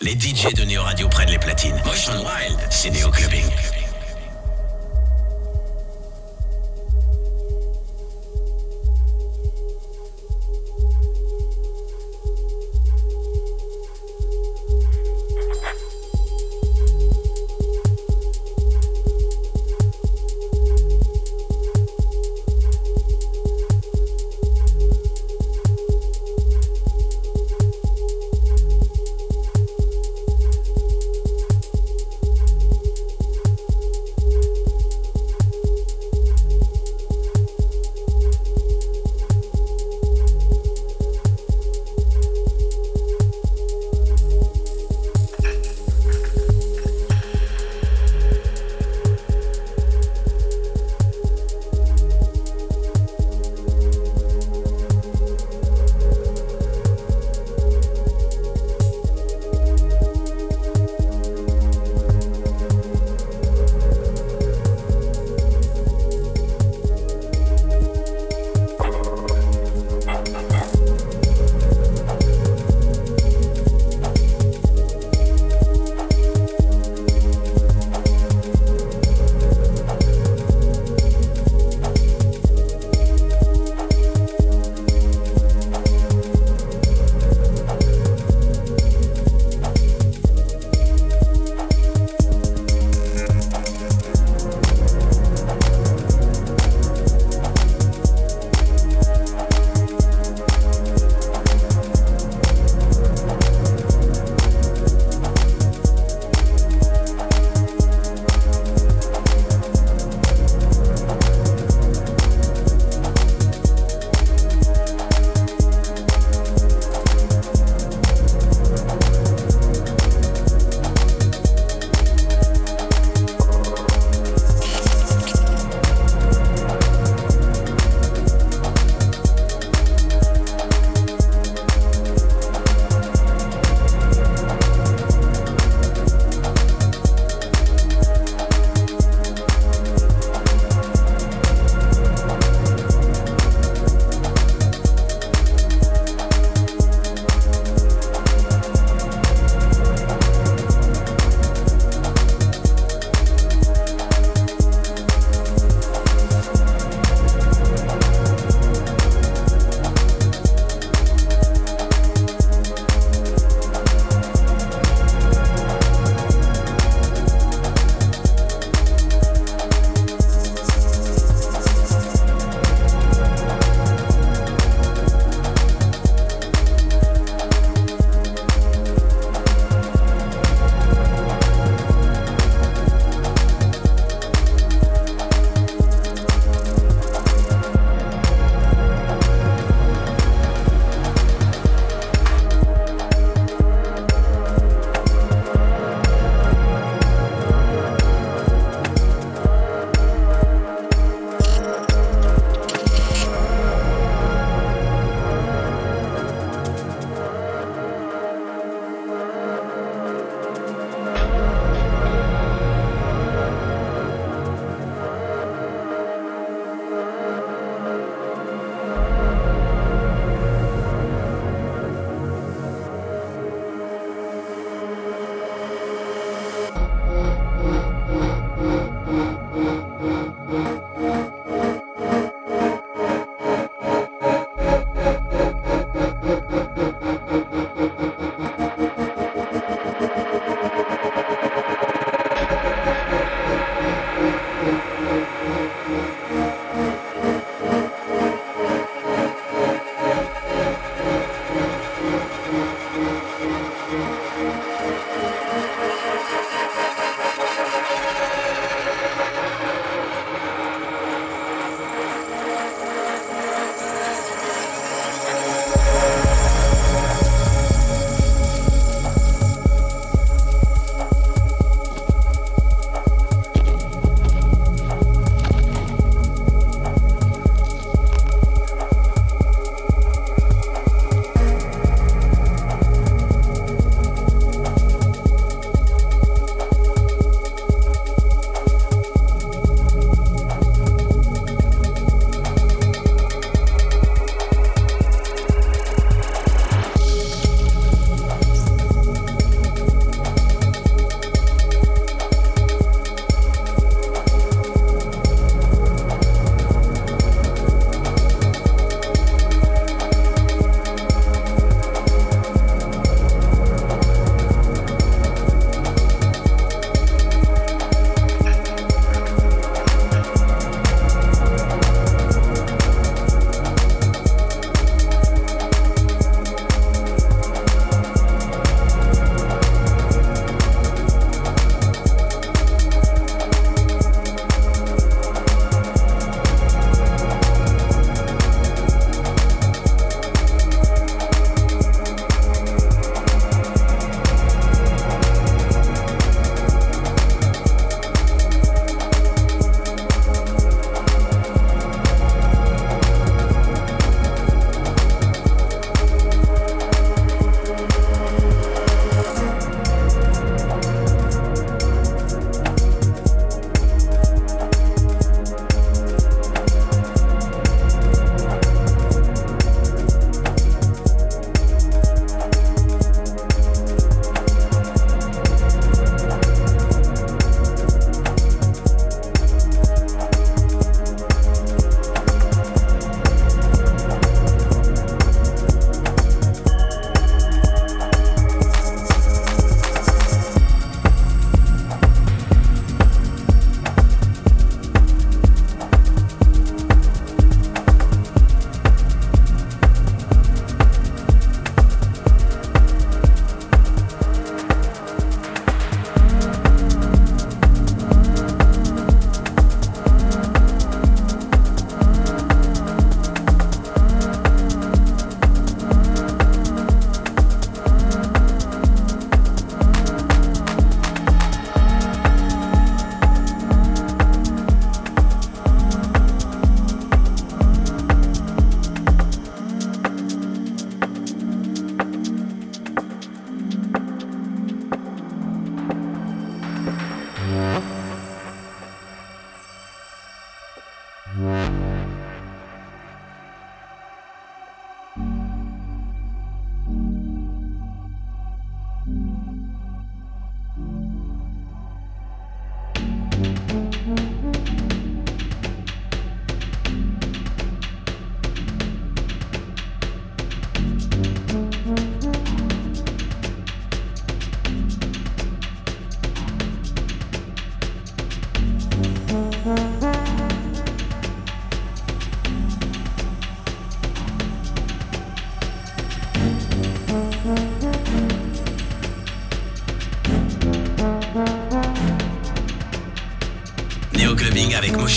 Les DJ de Neo Radio prennent les platines. Motion Wild, c'est Neo Clubbing.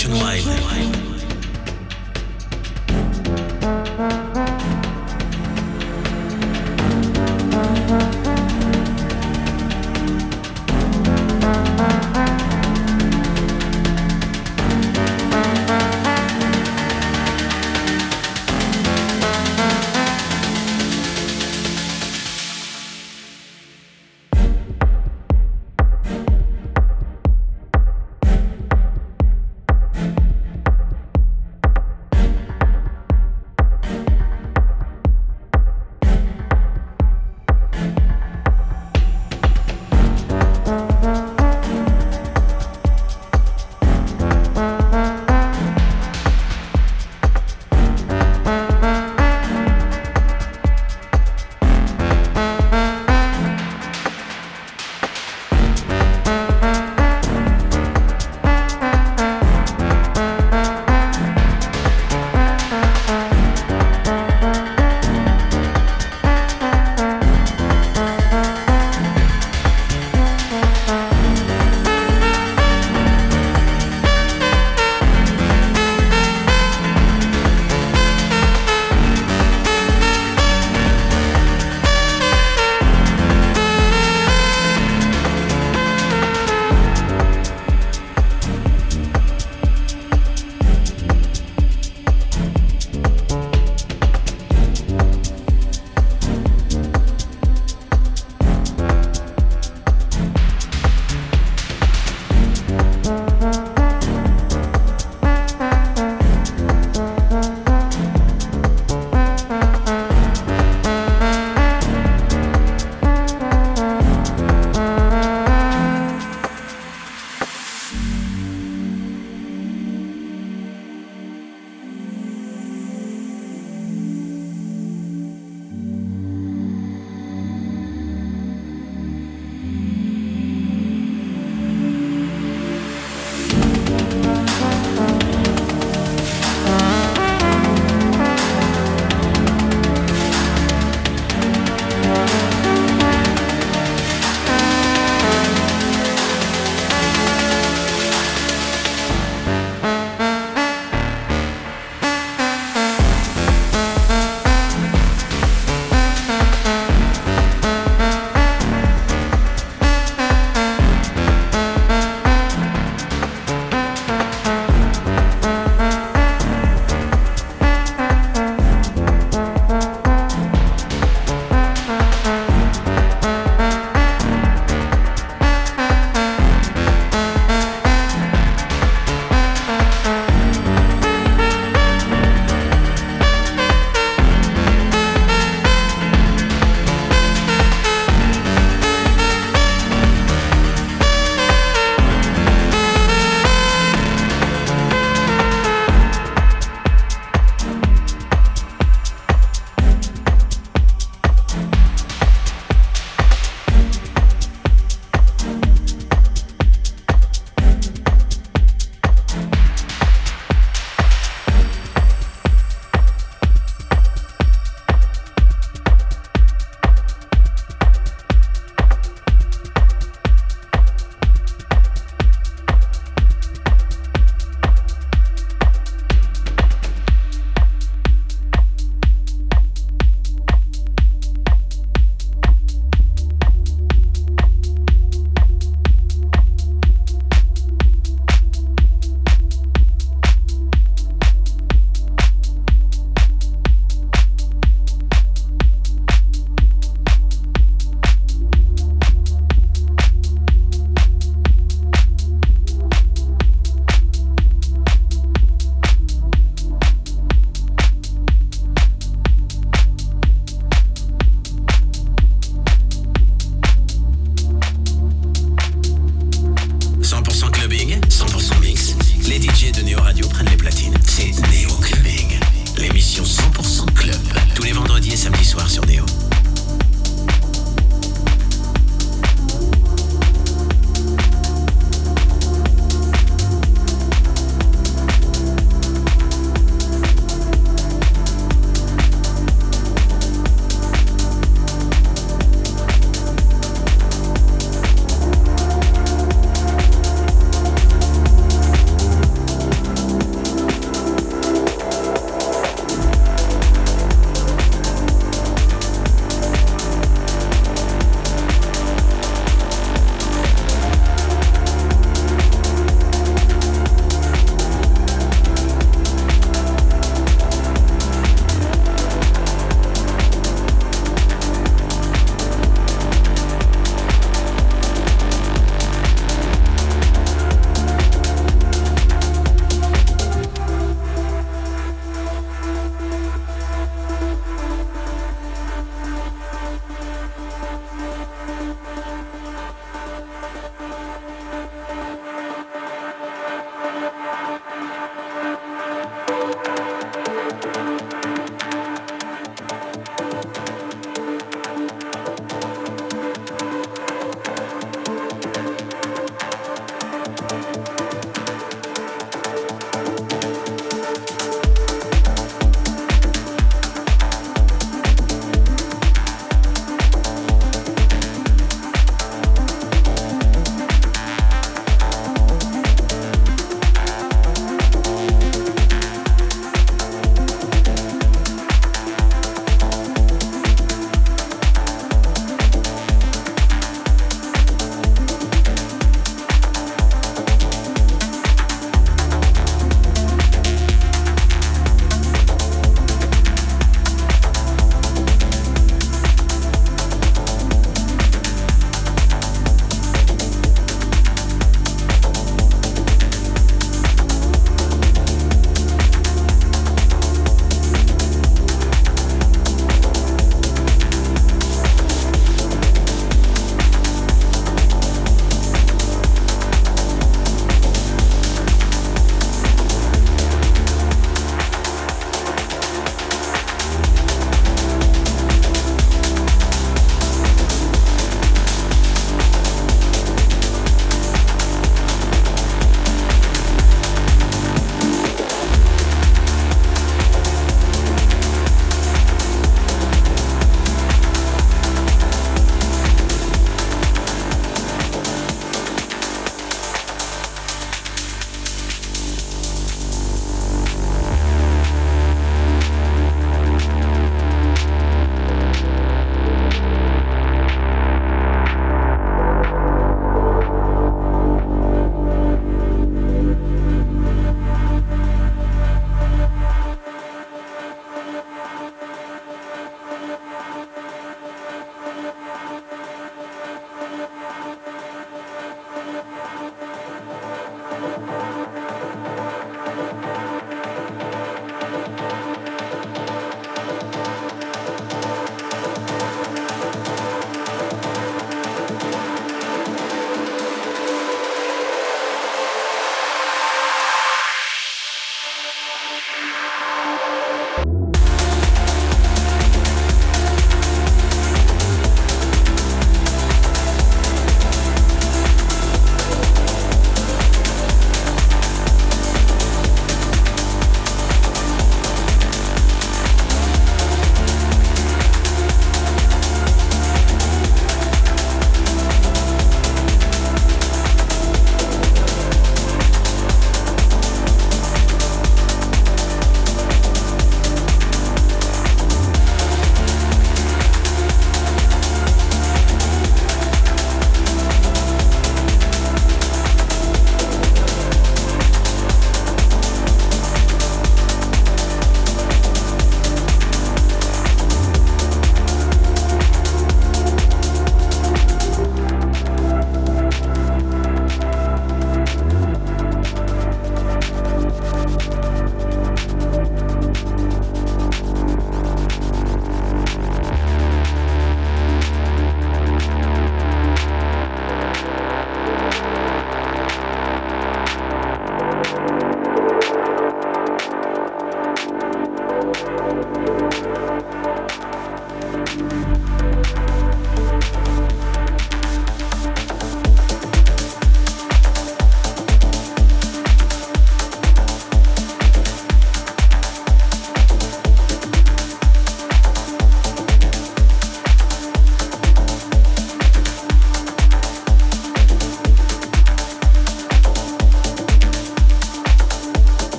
Motion Wild.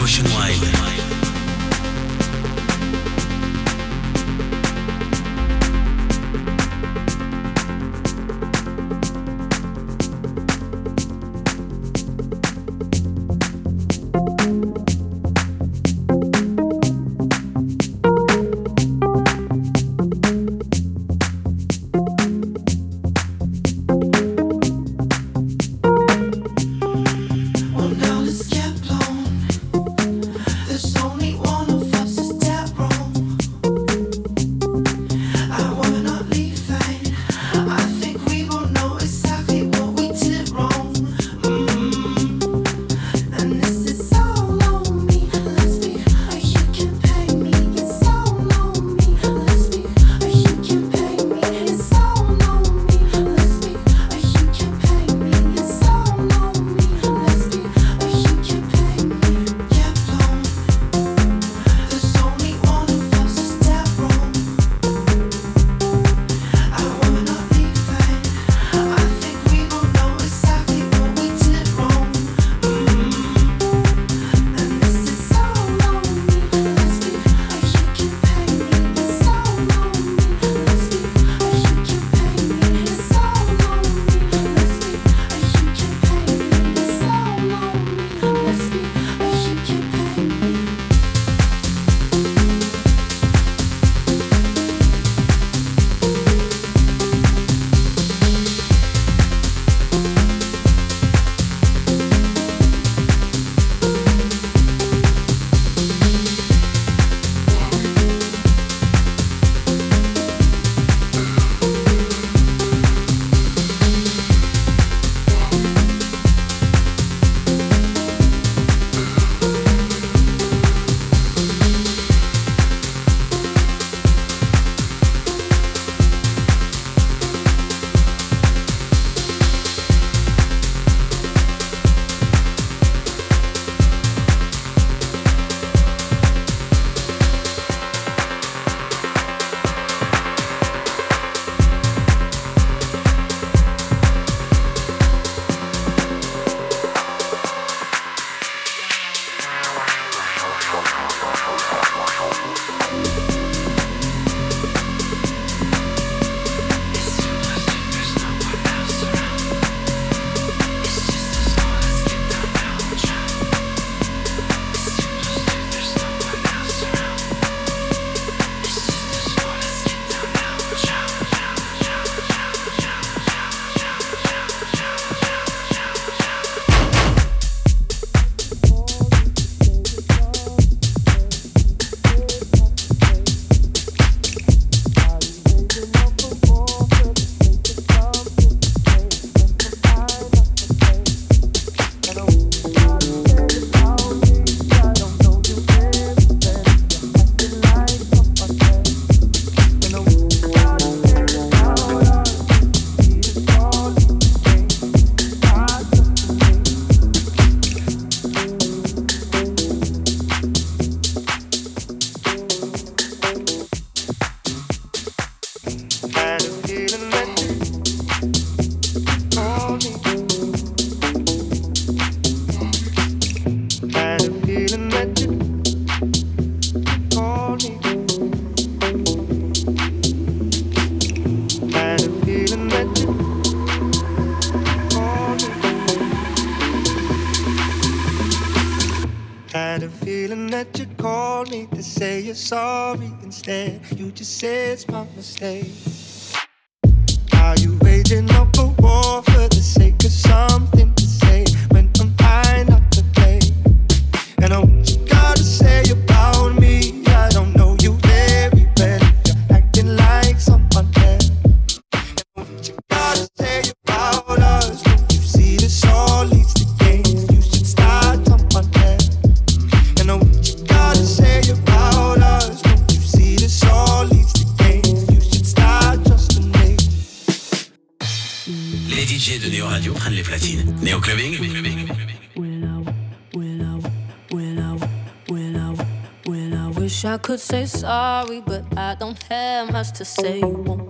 Emotion Wild. you just said it's my mistake. say sorry, but I don't have much to say. You won't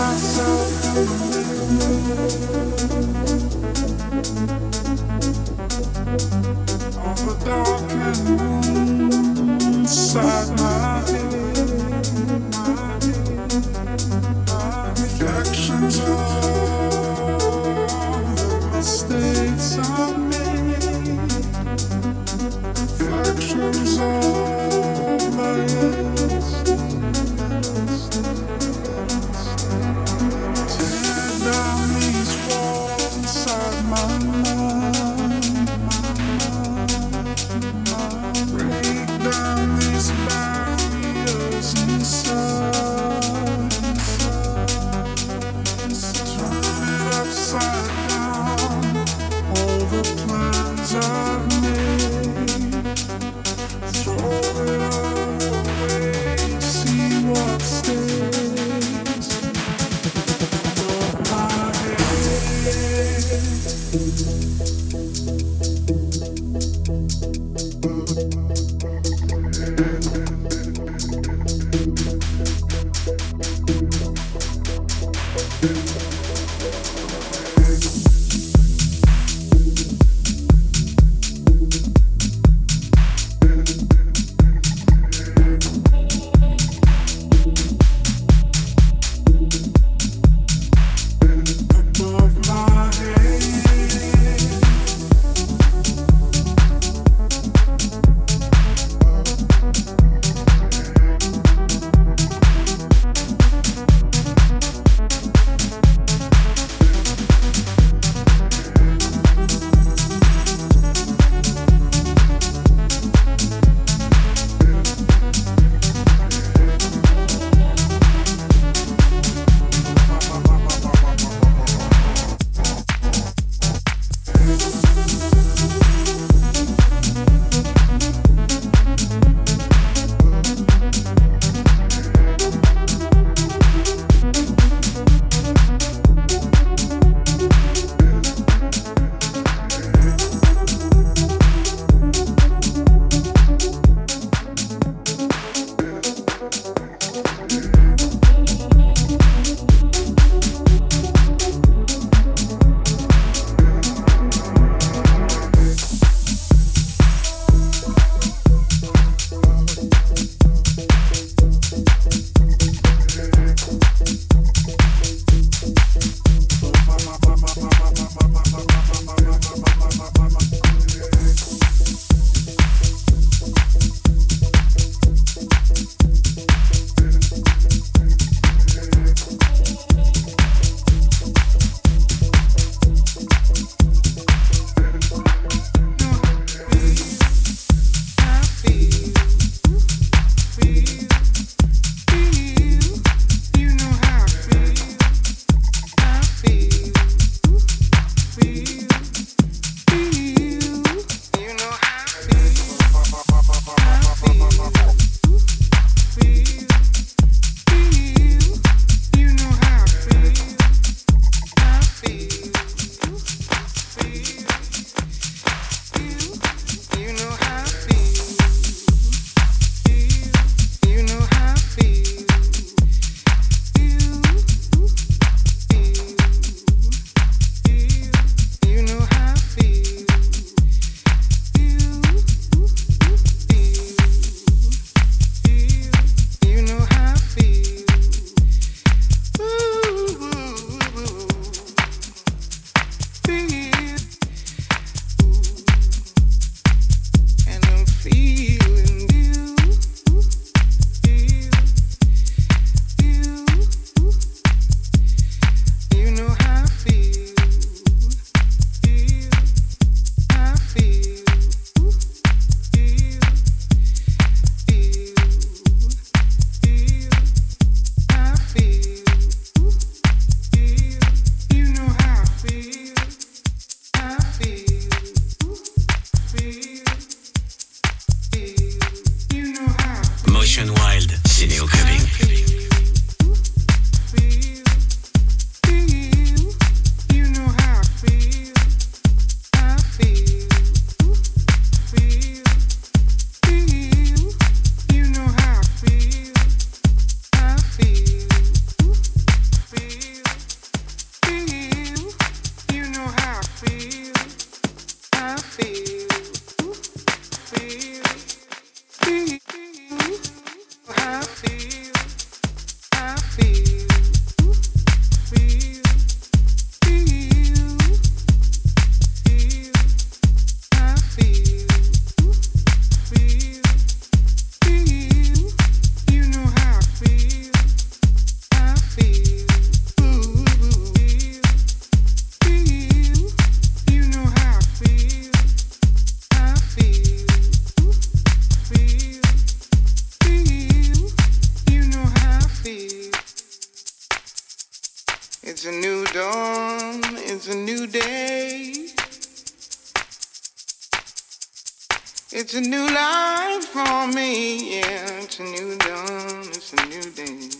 Of the darkened inside my head. It's a new life for me, yeah. It's a new dawn, it's a new day.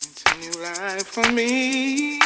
It's a new life for me.